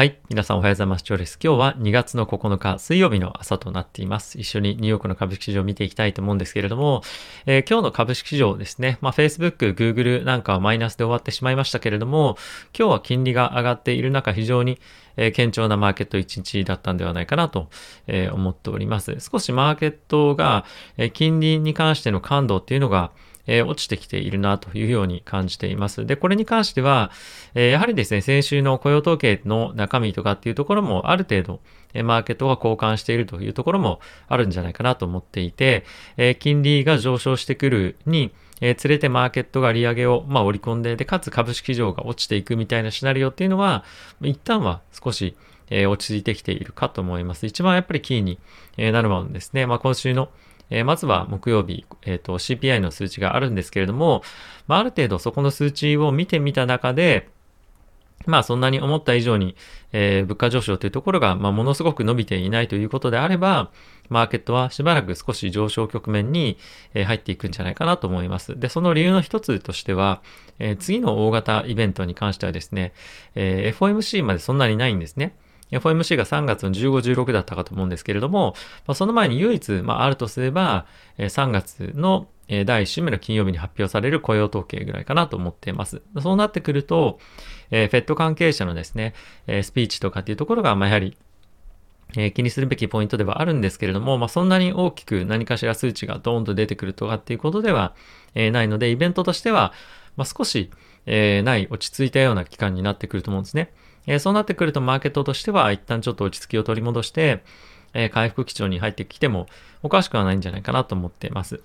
はい。皆さんおはようございます。ジョーです。今日は2月の9日水曜日の朝となっています。一緒にニューヨークの株式市場を見ていきたいと思うんですけれども、えー、今日の株式市場ですね、まあ、Facebook、Google なんかはマイナスで終わってしまいましたけれども、今日は金利が上がっている中、非常にえ、堅調なマーケット1日だったんではないかなと、え、思っております。少しマーケットが、え、金利に関しての感度っていうのが、えー、落ちてきているなというように感じています。で、これに関しては、えー、やはりですね、先週の雇用統計の中身とかっていうところもある程度、え、マーケットが交換しているというところもあるんじゃないかなと思っていて、え金利が上昇してくるに、えー、連れてマーケットが利上げを、まあ、織り込んで、で、かつ株式市場が落ちていくみたいなシナリオっていうのは、一旦は少し、えー、落ち着いてきているかと思います。一番やっぱりキーに、えなるものですね。まあ、今週の、えー、まずは木曜日、え、ー、と、CPI の数値があるんですけれども、まあ、ある程度そこの数値を見てみた中で、まあそんなに思った以上に、えー、物価上昇というところが、まあものすごく伸びていないということであれば、マーケットはしばらく少し上昇局面に、え、入っていくんじゃないかなと思います。で、その理由の一つとしては、えー、次の大型イベントに関してはですね、え FOMC までそんなにないんですね。FOMC が3月の15、16だったかと思うんですけれども、まあ、その前に唯一、まあ、あるとすれば、え3月の第1週目の金曜日に発表される雇用統計ぐらいかなと思っています。そうなってくると、えー、フェット関係者のですね、え、スピーチとかっていうところが、まあ、やはり、え、気にするべきポイントではあるんですけれども、まあ、そんなに大きく何かしら数値がドーンと出てくるとかっていうことでは、え、ないので、イベントとしては、まあ、少し、え、ない、落ち着いたような期間になってくると思うんですね。え、そうなってくるとマーケットとしては一旦ちょっと落ち着きを取り戻して、え、回復基調に入ってきてもおかしくはないんじゃないかなと思っています。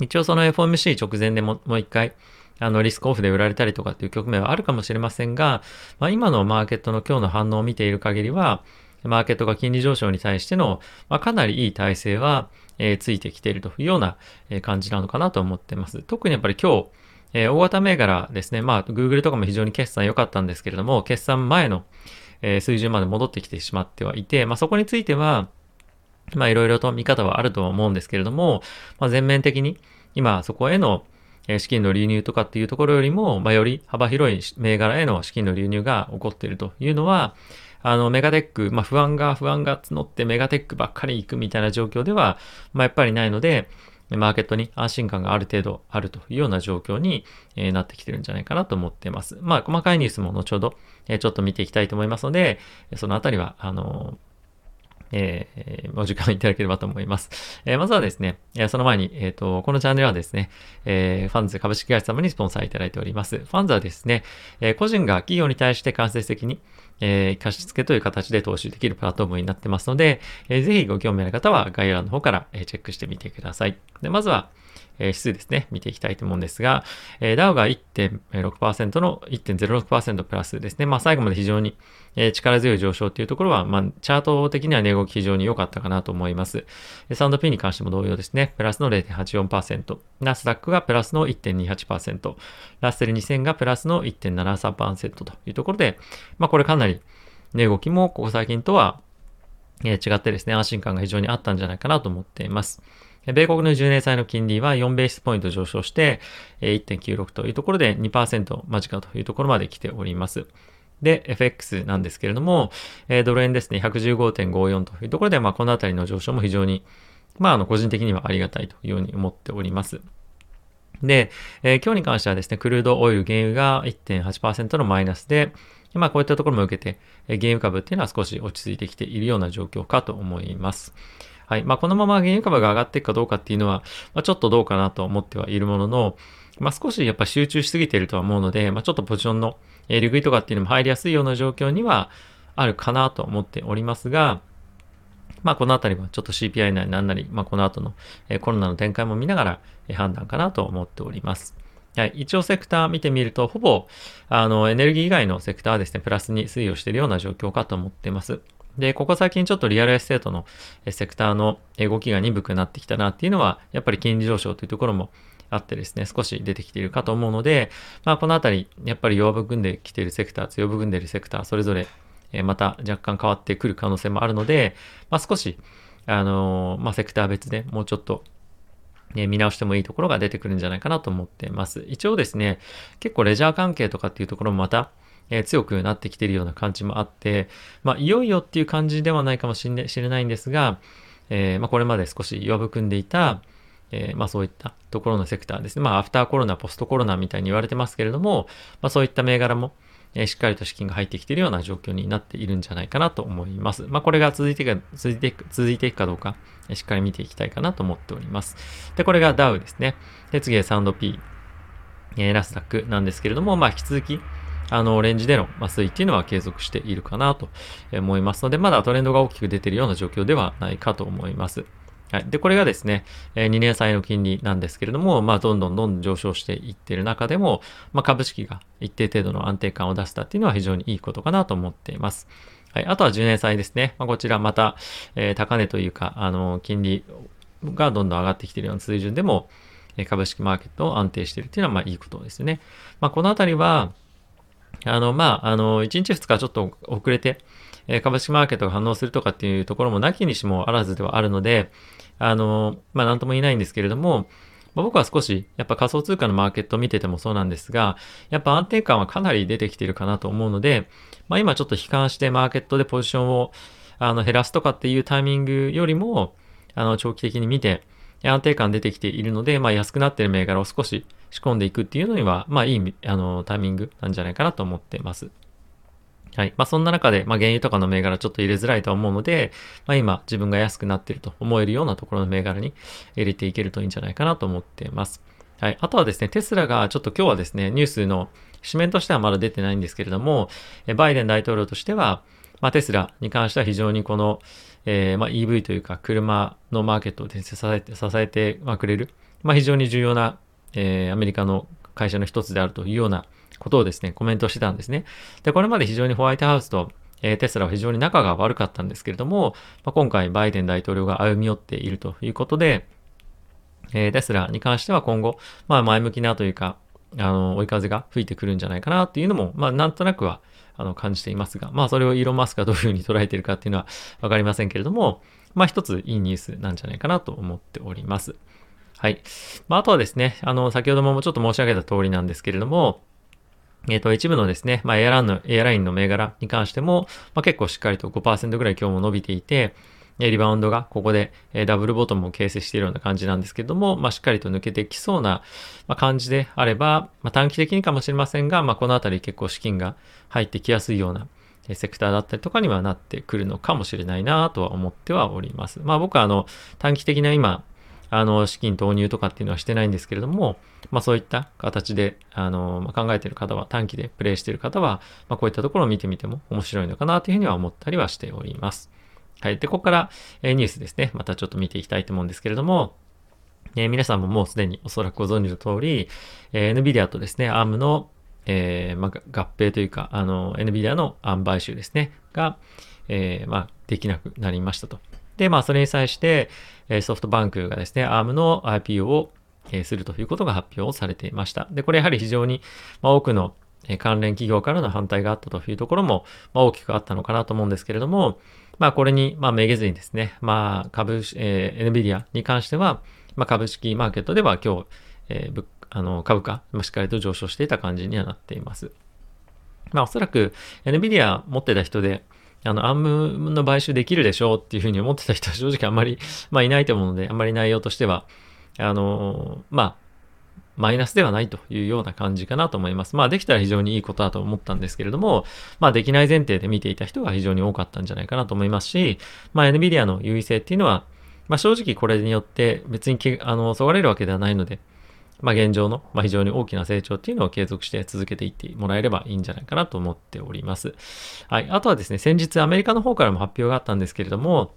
一応その FOMC 直前でももう一回、あの、リスクオフで売られたりとかっていう局面はあるかもしれませんが、まあ、今のマーケットの今日の反応を見ている限りは、マーケットが金利上昇に対しての、まあ、かなりいい体制は、えー、ついてきているというような、感じなのかなと思っています。特にやっぱり今日、えー、大型銘柄ですね。まあ、Google とかも非常に決算良かったんですけれども、決算前の、えー、水準まで戻ってきてしまってはいて、まあ、そこについては、まあ、いろいろと見方はあるとは思うんですけれども、まあ、全面的に、今、そこへの資金の流入とかっていうところよりも、まあ、より幅広い銘柄への資金の流入が起こっているというのは、あの、メガテック、まあ、不安が、不安が募ってメガテックばっかり行くみたいな状況では、まあ、やっぱりないので、マーケットに安心感がある程度あるというような状況に、なってきてるんじゃないかなと思っています。まあ、細かいニュースも後ほど、ちょっと見ていきたいと思いますので、そのあたりは、あのえー、お時間いただければと思います。えー、まずはですね、え、その前に、えっ、と、このチャンネルはですね、え、ファンズ株式会社様にスポンサーいただいております。ファンズはですね、え、個人が企業に対して間接的に、えー、貸付という形で投資できるプラットフォームになってますので、えー、ぜひご興味ある方は概要欄の方から、え、チェックしてみてください。で、まずは、え、指数ですね、見ていきたいと思うんですが、えー、ダウが1.6%の1.06%プラスですね。まあ最後まで非常に、え、力強い上昇っていうところは、まあチャート的には値動き非常に良かったかなと思います。S&P に関しても同様ですね、プラスの0.84%、ナスダックがプラスの1.28%、ラッセル2000がプラスの1.73%というところで、まあこれかなり値動きもここ最近とは、違ってですね、安心感が非常にあったんじゃないかなと思っています。米国の10年債の金利は4ベースポイント上昇して1.96というところで2%間近というところまで来ております。で、FX なんですけれども、ドル円ですね、115.54というところで、まあ、このあたりの上昇も非常に、まあ、あの、個人的にはありがたいというように思っております。で、えー、今日に関してはですね、クルードオイル原油が1.8%のマイナスで、まあこういったところも受けて、原油株っていうのは少し落ち着いてきているような状況かと思います。はい。まあ、このまま原油株が上がっていくかどうかっていうのは、まあ、ちょっとどうかなと思ってはいるものの、まあ、少しやっぱ集中しすぎているとは思うので、まあ、ちょっとポジションの、え利食いとかっていうのも入りやすいような状況にはあるかなと思っておりますが、まあ、このあたりはちょっと CPI なりなんなり、まあ、この後の、コロナの展開も見ながら、判断かなと思っております。はい。一応セクター見てみると、ほぼ、あの、エネルギー以外のセクターはですね、プラスに推移をしているような状況かと思っています。で、ここ最近ちょっとリアルエステートのセクターの動きが鈍くなってきたなっていうのは、やっぱり金利上昇というところもあってですね、少し出てきているかと思うので、まあこのあたり、やっぱり弱含んできているセクター、強含んでいるセクター、それぞれまた若干変わってくる可能性もあるので、まあ少し、あの、まあセクター別でもうちょっと見直してもいいところが出てくるんじゃないかなと思っています。一応ですね、結構レジャー関係とかっていうところもまた、えー、強くなってきているような感じもあって、まあ、いよいよっていう感じではないかもしれないんですが、えー、まあ、これまで少し弱含んでいた、えー、まあ、そういったところのセクターですね。まあ、アフターコロナ、ポストコロナみたいに言われてますけれども、まあ、そういった銘柄も、えー、しっかりと資金が入ってきているような状況になっているんじゃないかなと思います。まあ、これが続いていく続いていく、続いていくかどうか、えー、しっかり見ていきたいかなと思っております。で、これがダウですね。で、次はサンド P、えー、ラスダックなんですけれども、まあ、引き続き、あの、オレンジでの推移っていうのは継続しているかなと思いますので、まだトレンドが大きく出ているような状況ではないかと思います。はい。で、これがですね、2年債の金利なんですけれども、まあ、どんどんどんどん上昇していっている中でも、まあ、株式が一定程度の安定感を出したっていうのは非常にいいことかなと思っています。はい。あとは10年債ですね。まあ、こちらまた、えー、高値というか、あの、金利がどんどん上がってきているような水準でも、株式マーケットを安定しているっていうのは、まあ、いいことですよね。まあ、このあたりは、あの、まあ、あの、1日2日ちょっと遅れて、え株式マーケットが反応するとかっていうところもなきにしもあらずではあるので、あの、まあ、なんとも言えないんですけれども、まあ、僕は少し、やっぱ仮想通貨のマーケットを見ててもそうなんですが、やっぱ安定感はかなり出てきてるかなと思うので、まあ、今ちょっと悲観してマーケットでポジションをあの減らすとかっていうタイミングよりも、あの、長期的に見て、安定感出てきているので、まあ、安くなっている銘柄を少し仕込んでいくっていうのには、まあ、いい、あの、タイミングなんじゃないかなと思ってます。はい。まあ、そんな中で、まあ、原油とかの銘柄ちょっと入れづらいと思うので、まあ、今自分が安くなっていると思えるようなところの銘柄に入れていけるといいんじゃないかなと思っています。はい。あとはですね、テスラがちょっと今日はですね、ニュースの紙面としてはまだ出てないんですけれども、バイデン大統領としては、まあ、テスラに関しては非常にこの、えー、まあ、EV というか車のマーケットを、支えて、支えてくれる、まあ、非常に重要な、えー、アメリカの会社の一つであるというようなことをですね、コメントしてたんですね。で、これまで非常にホワイトハウスと、えー、テスラは非常に仲が悪かったんですけれども、まあ、今回バイデン大統領が歩み寄っているということで、え、テスラに関しては今後、まあ前向きなというか、あの、追い風が吹いてくるんじゃないかなっていうのも、まあなんとなくは、あの、感じていますが、まあそれをイーロン・マスクがどういうふうに捉えているかっていうのはわかりませんけれども、まあ一ついいニュースなんじゃないかなと思っております。はい。まああとはですね、あの、先ほどもちょっと申し上げた通りなんですけれども、えっ、と、一部のですね、まあ、エアランの、エアラインの銘柄に関しても、まあ、結構しっかりと5%ぐらい今日も伸びていて、リバウンドがここでダブルボトムを形成しているような感じなんですけども、まあ、しっかりと抜けてきそうな感じであれば、まあ、短期的にかもしれませんが、まあ、このあたり結構資金が入ってきやすいようなセクターだったりとかにはなってくるのかもしれないなとは思ってはおります。まあ僕はあの短期的な今、あの、資金投入とかっていうのはしてないんですけれども、まあそういった形で、あの、ま、考えてる方は、短期でプレイしてる方は、まあこういったところを見てみても面白いのかなというふうには思ったりはしております。はい。で、ここから、え、ニュースですね。またちょっと見ていきたいと思うんですけれども、え、皆さんももうすでにおそらくご存知の通り、えー、NVIDIA とですね、ARM の、えー、まあ、合併というか、あの、NVIDIA の ARM 買収ですね、が、えー、まあ、できなくなりましたと。で、まあ、それに際して、ソフトバンクがですね、ARM の IPO をするということが発表されていました。で、これやはり非常にま多くの関連企業からの反対があったというところもま大きくあったのかなと思うんですけれども、まあこれにまあめげずにですね、まあ株、えー、NVIDIA に関しては、まあ株式マーケットでは今日、えー、あの株価、しっかりと上昇していた感じにはなっています。まあおそらく NVIDIA 持ってた人で、あの、アームの買収できるでしょうっていうふうに思ってた人は正直あんまり、まあいないと思うので、あんまり内容としては、あの、まあ、マイナスではないというような感じかなと思います。まあできたら非常にいいことだと思ったんですけれども、まあできない前提で見ていた人が非常に多かったんじゃないかなと思いますし、まあ NVIDIA の優位性っていうのは、まあ正直これによって別にあの、そがれるわけではないので、まあ、現状の、まあ、非常に大きな成長っていうのを継続して続けていってもらえればいいんじゃないかなと思っております。はい。あとはですね、先日アメリカの方からも発表があったんですけれども、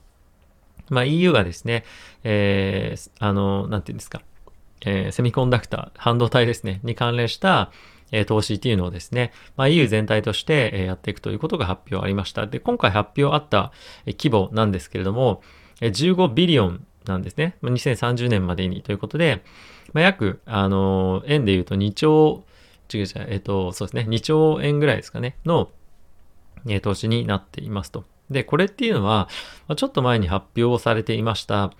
まあ、EU がですね、えー、あの、なんていうんですか、えー、セミコンダクター、半導体ですね、に関連した、えー、投資っていうのをですね、まあ、EU 全体として、え、やっていくということが発表ありました。で、今回発表あった、え、規模なんですけれども、え、15ビリオンなんですね。2030年までにということで、まあ、約、あの、円で言うと2兆、違う違う、えっ、と、そうですね、2兆円ぐらいですかね、の、え、投資になっていますと。で、これっていうのは、ちょっと前に発表されていました、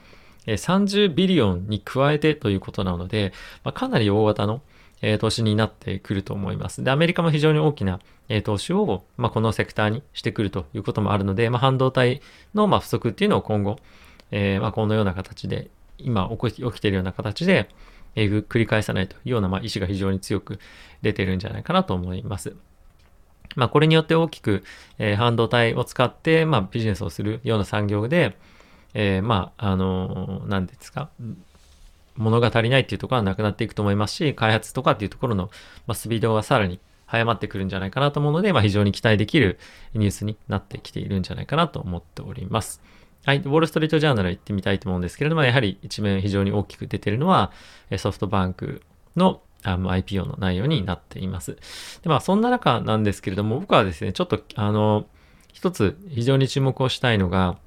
30ビリオンに加えてということなので、まあ、かなり大型の、投資になってくると思います。で、アメリカも非常に大きな、投資を、まあ、このセクターにしてくるということもあるので、まあ、半導体の、不足っていうのを今後、えー、ま、このような形で、今起きているような形で、えー、繰り返さないというような、ま、意思が非常に強く出ているんじゃないかなと思います。まあ、これによって大きく、えー、半導体を使って、ま、ビジネスをするような産業で、えー、まあ、あのー、何ですか、物が足りないっていうところはなくなっていくと思いますし、開発とかっていうところの、まあ、スピードがさらに早まってくるんじゃないかなと思うので、まあ、非常に期待できるニュースになってきているんじゃないかなと思っております。はい。ウォールストリートジャーナル行ってみたいと思うんですけれども、やはり一面非常に大きく出ているのは、ソフトバンクのあの IPO の内容になっています。で、まあ、そんな中なんですけれども、僕はですね、ちょっと、あの、一つ非常に注目をしたいのが、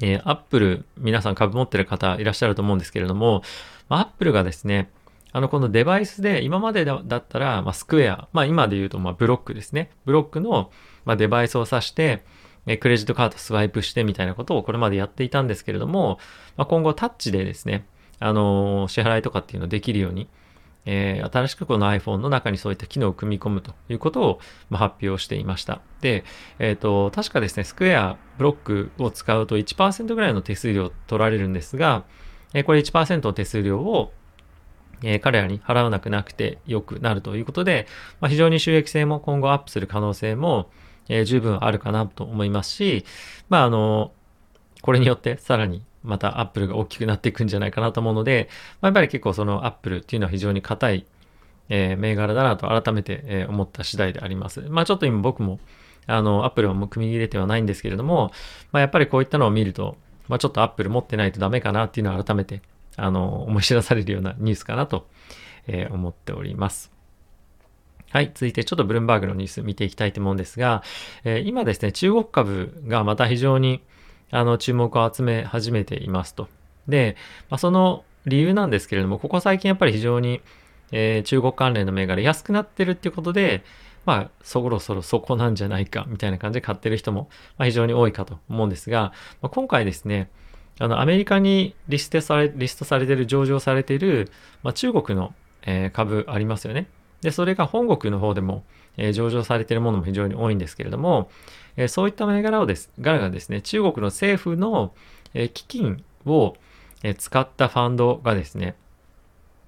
えー、Apple、皆さん株持ってる方いらっしゃると思うんですけれども、まあ、Apple がですね、あの、このデバイスで、今までだったら、まあ、スクエア、まあ、今で言うと、まあ、ブロックですね。ブロックの、まあ、デバイスを指して、えクレジットカードスワイプしてみたいなことをこれまでやっていたんですけれども、まあ、今後タッチでですね、あのー、支払いとかっていうのできるように、えー、新しくこの iPhone の中にそういった機能を組み込むということを、ま、発表していました。で、えっ、ー、と、確かですね、スクエアブロックを使うと1%ぐらいの手数料取られるんですが、えー、これ1%の手数料をえ、彼らに払わなくなくてよくなるということで、まあ、非常に収益性も今後アップする可能性も、えー、十分あるかなと思いますし、まあ、あの、これによってさらにまたアップルが大きくなっていくんじゃないかなと思うので、まあ、やっぱり結構そのアップルっていうのは非常に硬い、えー、銘柄だなと改めて、えー、思った次第であります。まあちょっと今僕もあの、アップルはもう組み入れてはないんですけれども、まあやっぱりこういったのを見ると、まあちょっとアップル持ってないとダメかなっていうのを改めて、あの、思い知らされるようなニュースかなと、えー、思っております。はい。続いてちょっとブルームバーグのニュース見ていきたいと思うんですが、えー、今ですね、中国株がまた非常にあの注目を集め始めていますと。で、まあ、その理由なんですけれども、ここ最近やっぱり非常に、えー、中国関連の銘柄安くなってるっていうことで、まあ、そろそろそこなんじゃないかみたいな感じで買ってる人も、まあ、非常に多いかと思うんですが、まあ、今回ですね、あの、アメリカにリストされ、リストされてる、上場されている、まあ、中国の、えー、株ありますよね。で、それが本国の方でも、え、上場されているものも非常に多いんですけれども、え、そういった銘柄をです、柄がですね、中国の政府の、え基金を、え使ったファンドがですね、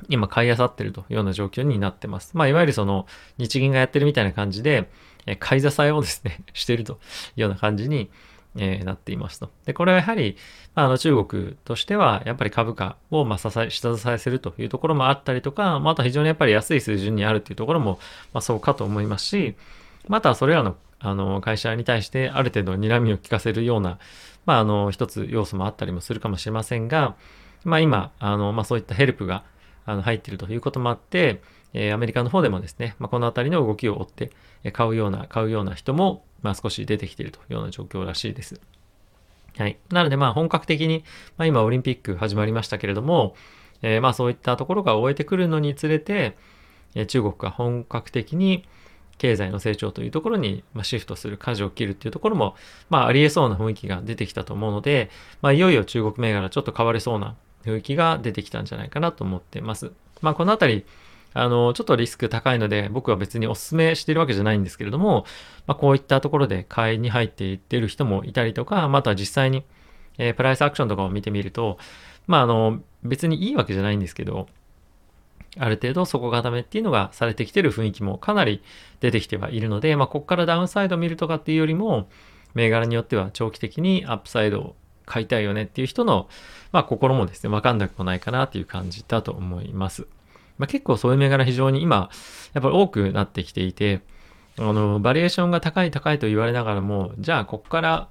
今買い漁ってるというような状況になってます。まあ、いわゆるその日銀がやってるみたいな感じで、え買い支えをですね、してるというような感じに、えー、なっていますと。で、これはやはり、あ、の中国としては、やっぱり株価を、まあ、支え、下支えするというところもあったりとか、まあ、あと非常にやっぱり安い水準にあるっていうところも、まあ、そうかと思いますし、またそれらの、あの、会社に対してある程度睨みを利かせるような、まあ、あの、一つ要素もあったりもするかもしれませんが、まあ、今、あの、まあ、そういったヘルプが、あの、入っているということもあって、え、アメリカの方でもですね、まあ、このあたりの動きを追って、買うような、買うような人も、まあ、少し出てきているというような状況らしいです。はい。なので、まあ、本格的に、まあ、今、オリンピック始まりましたけれども、えー、まあ、そういったところが終えてくるのにつれて、え中国が本格的に経済の成長というところに、まシフトする、舵を切るっていうところも、まあ、ありえそうな雰囲気が出てきたと思うので、まあ、いよいよ中国銘柄ちょっと変わりそうな雰囲気が出てきたんじゃないかなと思ってます。まあ、このあたり、あの、ちょっとリスク高いので、僕は別にお勧めしているわけじゃないんですけれども、まあ、こういったところで買いに入っていってる人もいたりとか、また実際に、えー、プライスアクションとかを見てみると、まあ、あの、別にいいわけじゃないんですけど、ある程度底固めっていうのがされてきてる雰囲気もかなり出てきてはいるので、まあ、ここからダウンサイドを見るとかっていうよりも、銘柄によっては長期的にアップサイドを買いたいよねっていう人の、まあ、心もですね、わかんなくもないかなっていう感じだと思います。まあ、結構そういう銘柄非常に今、やっぱり多くなってきていて、あの、バリエーションが高い高いと言われながらも、じゃあここから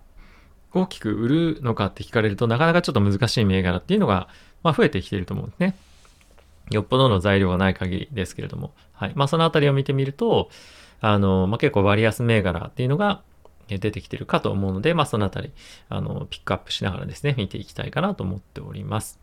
大きく売るのかって聞かれるとなかなかちょっと難しい銘柄っていうのが、まあ、増えてきてると思うんですね。よっぽどの材料がない限りですけれども。はい。まあそのあたりを見てみると、あの、まあ、結構割安銘柄っていうのが出てきてるかと思うので、まあそのあたり、あの、ピックアップしながらですね、見ていきたいかなと思っております。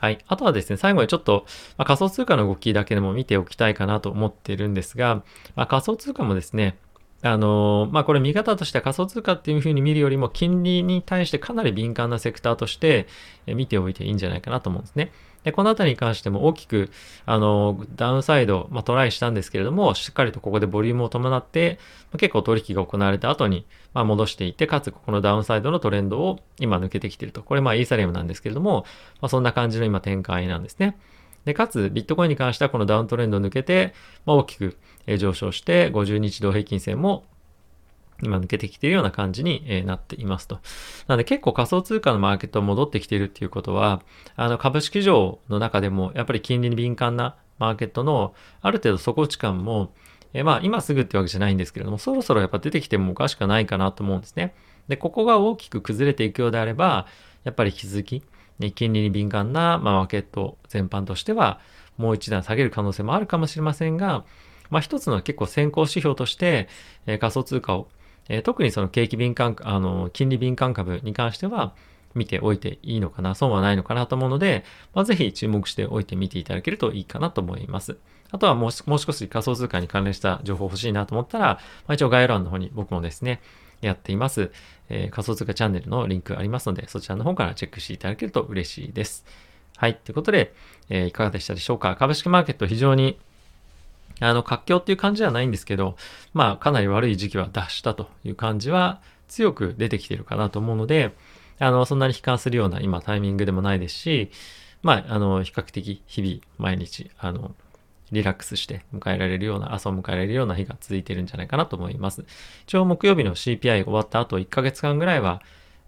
はい。あとはですね、最後にちょっと、まあ、仮想通貨の動きだけでも見ておきたいかなと思ってるんですが、まあ、仮想通貨もですね、あの、まあ、これ見方としては仮想通貨っていうふうに見るよりも金利に対してかなり敏感なセクターとして見ておいていいんじゃないかなと思うんですね。で、このあたりに関しても大きく、あの、ダウンサイド、まあ、トライしたんですけれども、しっかりとここでボリュームを伴って、ま、結構取引が行われた後に、まあ、戻していって、かつここのダウンサイドのトレンドを今抜けてきていると。これまあイーサリアムなんですけれども、まあ、そんな感じの今展開なんですね。で、かつ、ビットコインに関してはこのダウントレンドを抜けて、まあ、大きく上昇して、50日同平均線も今抜けてきているような感じになっていますと。なので結構仮想通貨のマーケット戻ってきているっていうことは、あの株式上の中でもやっぱり金利に敏感なマーケットのある程度底地感も、えまあ今すぐってわけじゃないんですけれども、そろそろやっぱ出てきてもおかしくないかなと思うんですね。で、ここが大きく崩れていくようであれば、やっぱり引き続き、ね、金利に敏感な、ま、マーケット全般としては、もう一段下げる可能性もあるかもしれませんが、まあ一つの結構先行指標として、え、仮想通貨をえ、特にその景気敏感、あの、金利敏感株に関しては、見ておいていいのかな、損はないのかなと思うので、まあ、ぜひ注目しておいてみていただけるといいかなと思います。あとはもうもう少し仮想通貨に関連した情報欲しいなと思ったら、まあ、一応概要欄の方に僕もですね、やっています、えー、仮想通貨チャンネルのリンクありますので、そちらの方からチェックしていただけると嬉しいです。はい。ということで、えー、いかがでしたでしょうか株式マーケット非常にあの、活況っていう感じではないんですけど、まあ、かなり悪い時期は脱したという感じは強く出てきてるかなと思うので、あの、そんなに悲観するような今タイミングでもないですし、まあ、あの、比較的日々、毎日、あの、リラックスして迎えられるような、朝を迎えられるような日が続いてるんじゃないかなと思います。一応木曜日の CPI 終わった後1ヶ月間ぐらいは、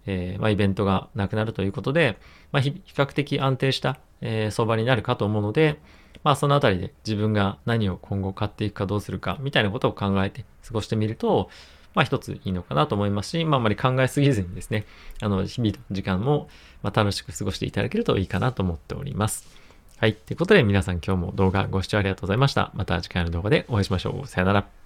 えー、まあ、イベントがなくなるということで、まあ、比較的安定した、えー、相場になるかと思うので、まあそのあたりで自分が何を今後買っていくかどうするかみたいなことを考えて過ごしてみると、まあ一ついいのかなと思いますし、まああまり考えすぎずにですね、あの日々の時間もま楽しく過ごしていただけるといいかなと思っております。はい。ということで皆さん今日も動画ご視聴ありがとうございました。また次回の動画でお会いしましょう。さよなら。